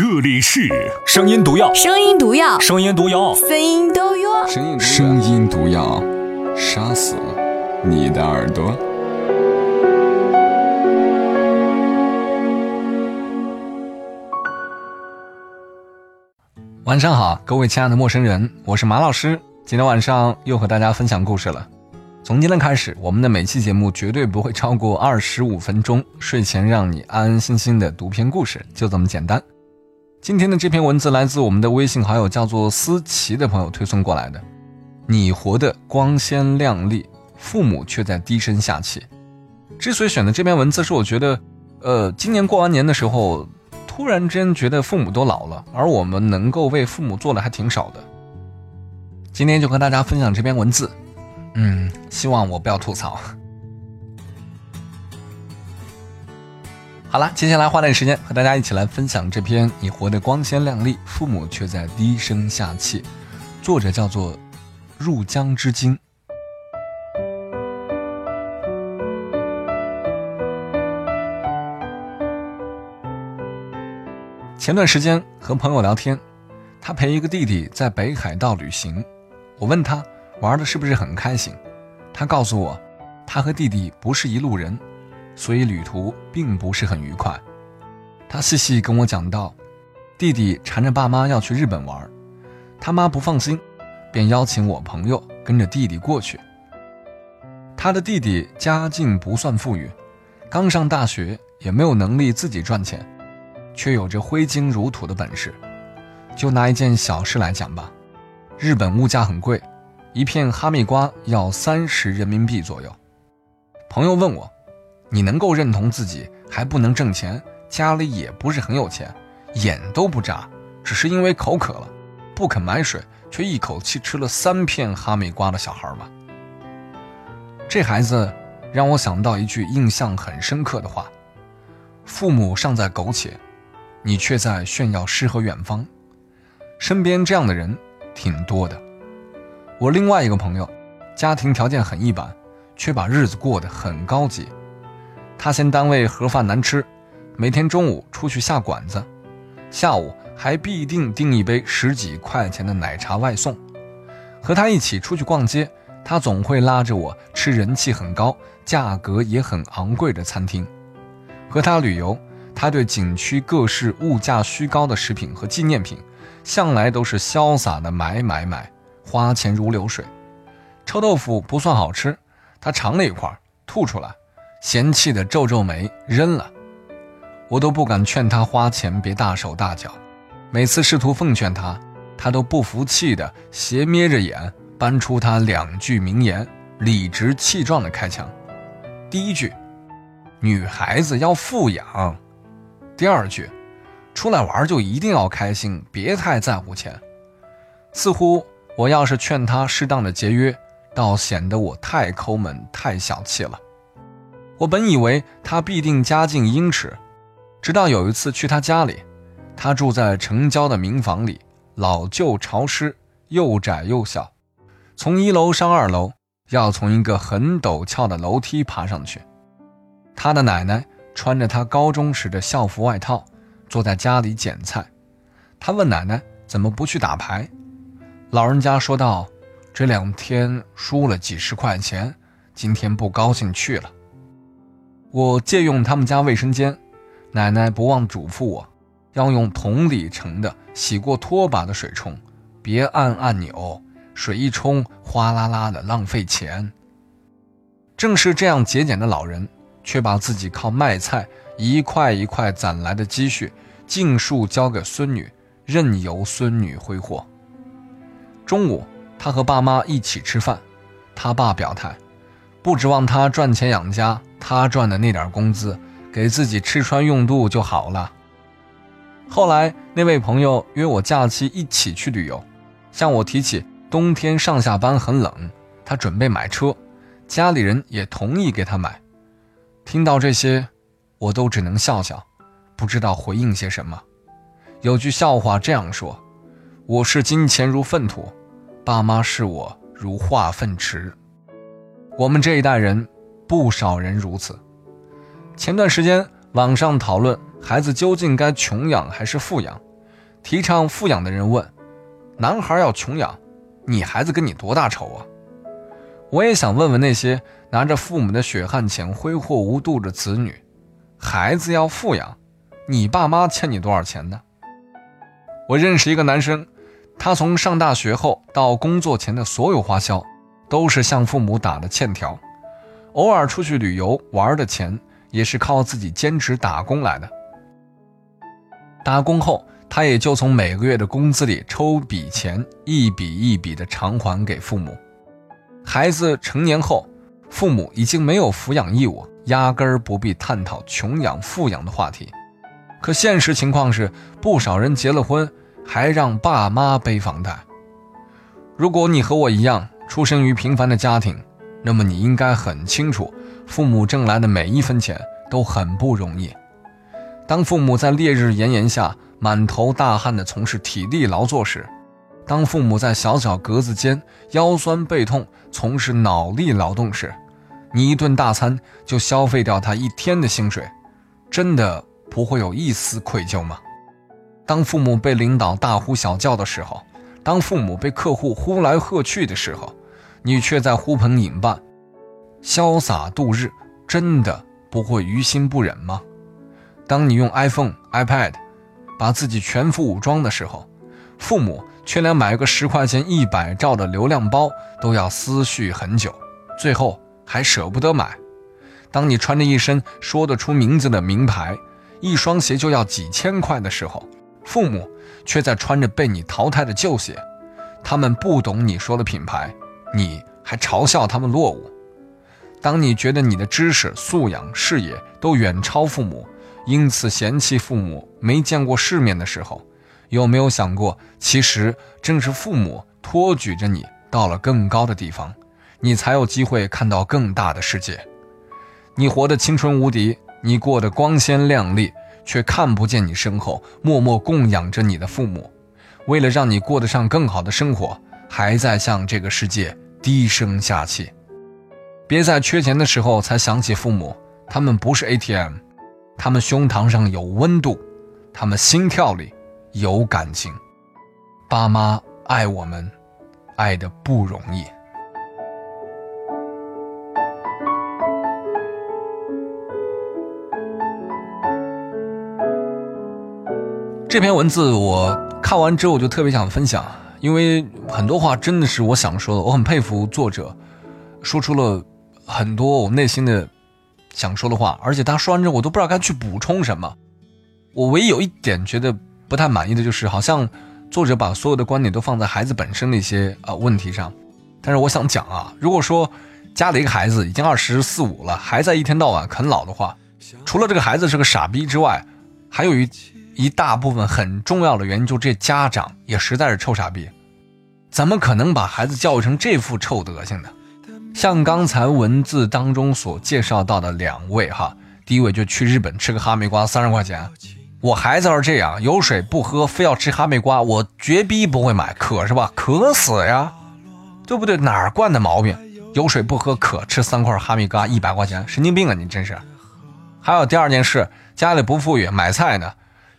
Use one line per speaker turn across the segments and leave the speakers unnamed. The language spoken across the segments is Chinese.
这里是
声音毒药，
声音毒药，
声音毒药，
声音毒药。
声音声音毒药，杀死你的耳朵。
晚上好，各位亲爱的陌生人，我是马老师。今天晚上又和大家分享故事了。从今天开始，我们的每期节目绝对不会超过二十五分钟，睡前让你安安心心的读篇故事，就这么简单。今天的这篇文字来自我们的微信好友叫做思琪的朋友推送过来的。你活得光鲜亮丽，父母却在低声下气。之所以选择这篇文字，是我觉得，呃，今年过完年的时候。突然之间觉得父母都老了，而我们能够为父母做的还挺少的。今天就和大家分享这篇文字，嗯，希望我不要吐槽。好了，接下来花点时间和大家一起来分享这篇《你活得光鲜亮丽，父母却在低声下气》，作者叫做入江之鲸。前段时间和朋友聊天，他陪一个弟弟在北海道旅行。我问他玩的是不是很开心，他告诉我，他和弟弟不是一路人，所以旅途并不是很愉快。他细细跟我讲到，弟弟缠着爸妈要去日本玩，他妈不放心，便邀请我朋友跟着弟弟过去。他的弟弟家境不算富裕，刚上大学，也没有能力自己赚钱。却有着挥金如土的本事。就拿一件小事来讲吧，日本物价很贵，一片哈密瓜要三十人民币左右。朋友问我：“你能够认同自己还不能挣钱，家里也不是很有钱，眼都不眨，只是因为口渴了，不肯买水，却一口气吃了三片哈密瓜的小孩吗？”这孩子让我想到一句印象很深刻的话：“父母尚在苟且。”你却在炫耀诗和远方，身边这样的人挺多的。我另外一个朋友，家庭条件很一般，却把日子过得很高级。他嫌单位盒饭难吃，每天中午出去下馆子，下午还必定订一杯十几块钱的奶茶外送。和他一起出去逛街，他总会拉着我吃人气很高、价格也很昂贵的餐厅。和他旅游。他对景区各式物价虚高的食品和纪念品，向来都是潇洒的买买买，花钱如流水。臭豆腐不算好吃，他尝了一块，吐出来，嫌弃的皱皱眉，扔了。我都不敢劝他花钱别大手大脚，每次试图奉劝他，他都不服气的斜眯着眼，搬出他两句名言，理直气壮的开枪。第一句，女孩子要富养。第二句，出来玩就一定要开心，别太在乎钱。似乎我要是劝他适当的节约，倒显得我太抠门、太小气了。我本以为他必定家境殷实，直到有一次去他家里，他住在城郊的民房里，老旧潮湿，又窄又小，从一楼上二楼要从一个很陡峭的楼梯爬上去。他的奶奶。穿着他高中时的校服外套，坐在家里捡菜。他问奶奶怎么不去打牌。老人家说道：“这两天输了几十块钱，今天不高兴去了。”我借用他们家卫生间，奶奶不忘嘱咐我，要用同里程的洗过拖把的水冲，别按按钮，水一冲哗啦啦的浪费钱。正是这样节俭的老人。却把自己靠卖菜一块一块攒来的积蓄尽数交给孙女，任由孙女挥霍。中午，他和爸妈一起吃饭，他爸表态，不指望他赚钱养家，他赚的那点工资给自己吃穿用度就好了。后来，那位朋友约我假期一起去旅游，向我提起冬天上下班很冷，他准备买车，家里人也同意给他买。听到这些，我都只能笑笑，不知道回应些什么。有句笑话这样说：“我视金钱如粪土，爸妈视我如化粪池。”我们这一代人，不少人如此。前段时间网上讨论孩子究竟该穷养还是富养，提倡富养的人问：“男孩要穷养，你孩子跟你多大仇啊？”我也想问问那些拿着父母的血汗钱挥霍无度的子女：“孩子要富养，你爸妈欠你多少钱呢？”我认识一个男生，他从上大学后到工作前的所有花销，都是向父母打的欠条，偶尔出去旅游玩的钱，也是靠自己兼职打工来的。打工后，他也就从每个月的工资里抽笔钱，一笔一笔的偿还给父母。孩子成年后，父母已经没有抚养义务，压根儿不必探讨穷养富养的话题。可现实情况是，不少人结了婚，还让爸妈背房贷。如果你和我一样出生于平凡的家庭，那么你应该很清楚，父母挣来的每一分钱都很不容易。当父母在烈日炎炎下满头大汗地从事体力劳作时，当父母在小小格子间腰酸背痛从事脑力劳动时，你一顿大餐就消费掉他一天的薪水，真的不会有一丝愧疚吗？当父母被领导大呼小叫的时候，当父母被客户呼来喝去的时候，你却在呼朋引伴、潇洒度日，真的不会于心不忍吗？当你用 iPhone、iPad 把自己全副武装的时候，父母却连买个十块钱一百兆的流量包都要思绪很久，最后还舍不得买。当你穿着一身说得出名字的名牌，一双鞋就要几千块的时候，父母却在穿着被你淘汰的旧鞋。他们不懂你说的品牌，你还嘲笑他们落伍。当你觉得你的知识、素养、视野都远超父母，因此嫌弃父母没见过世面的时候，有没有想过，其实正是父母托举着你到了更高的地方，你才有机会看到更大的世界。你活得青春无敌，你过得光鲜亮丽，却看不见你身后默默供养着你的父母，为了让你过得上更好的生活，还在向这个世界低声下气。别在缺钱的时候才想起父母，他们不是 ATM。他们胸膛上有温度，他们心跳里有感情。爸妈爱我们，爱的不容易。这篇文字我看完之后，我就特别想分享，因为很多话真的是我想说的。我很佩服作者，说出了很多我内心的。想说的话，而且他说完之后，我都不知道该去补充什么。我唯一有一点觉得不太满意的就是，好像作者把所有的观点都放在孩子本身的一些呃问题上。但是我想讲啊，如果说家里一个孩子已经二十四五了，还在一天到晚啃老的话，除了这个孩子是个傻逼之外，还有一一大部分很重要的原因，就这家长也实在是臭傻逼，怎么可能把孩子教育成这副臭德行呢？像刚才文字当中所介绍到的两位哈，第一位就去日本吃个哈密瓜三十块钱，我孩子要是这样有水不喝，非要吃哈密瓜，我绝逼不会买，渴是吧？渴死呀，对不对？哪惯的毛病？有水不喝，渴吃三块哈密瓜一百块钱，神经病啊！你真是。还有第二件事，家里不富裕，买菜呢，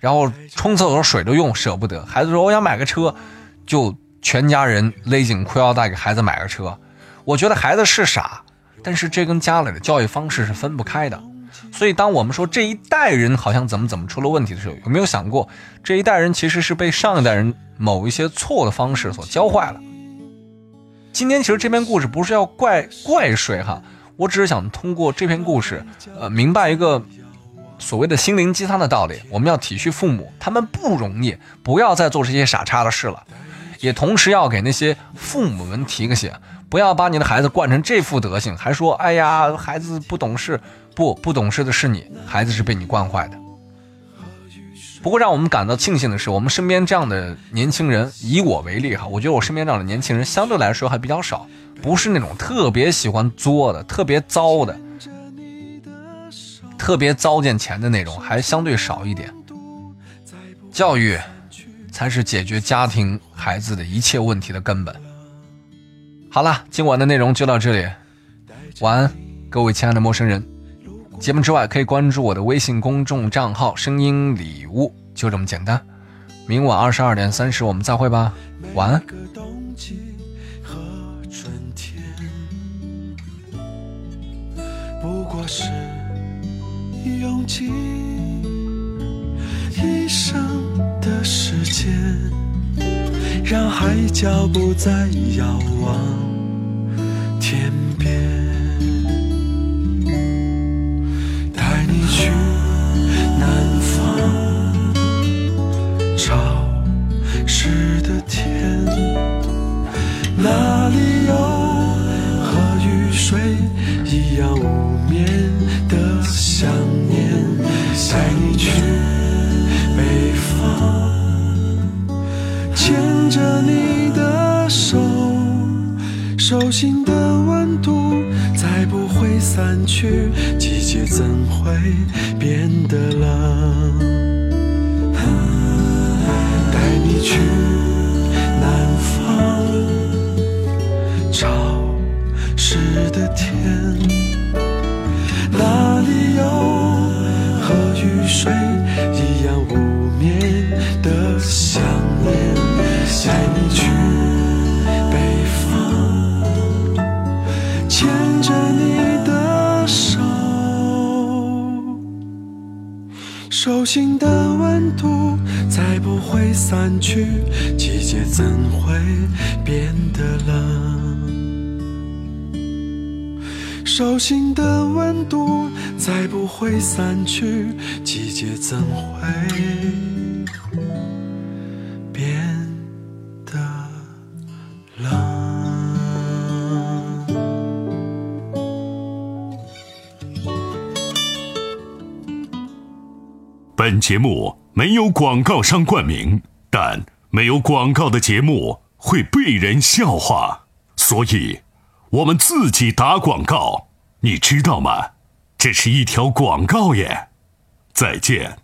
然后冲厕所水都用舍不得，孩子说我想买个车，就全家人勒紧裤腰带给孩子买个车。我觉得孩子是傻，但是这跟家里的教育方式是分不开的。所以，当我们说这一代人好像怎么怎么出了问题的时候，有没有想过这一代人其实是被上一代人某一些错的方式所教坏了？今天其实这篇故事不是要怪怪谁哈，我只是想通过这篇故事，呃，明白一个所谓的心灵鸡汤的道理。我们要体恤父母，他们不容易，不要再做这些傻叉的事了。也同时要给那些父母们提个醒。不要把你的孩子惯成这副德行，还说哎呀，孩子不懂事，不不懂事的是你，孩子是被你惯坏的。不过让我们感到庆幸的是，我们身边这样的年轻人，以我为例哈，我觉得我身边这样的年轻人相对来说还比较少，不是那种特别喜欢作的、特别糟的、特别糟践钱的那种，还相对少一点。教育才是解决家庭孩子的一切问题的根本。好了，今晚的内容就到这里，晚安，各位亲爱的陌生人。节目之外可以关注我的微信公众账号“声音礼物”，就这么简单。明晚二十二点三十我们再会吧，晚安。
不过是用尽一生的时间，让海角不再遥望天边，带你去南方潮湿。带你去北方，牵着你的手，手心的温度再不会散去，季节怎会变得冷？带你去南方潮湿的天，手心的温度再不会散去，季节怎会变得冷？手心的温度再不会散去，季节怎会
本节目没有广告商冠名，但没有广告的节目会被人笑话，所以我们自己打广告，你知道吗？这是一条广告耶。再见。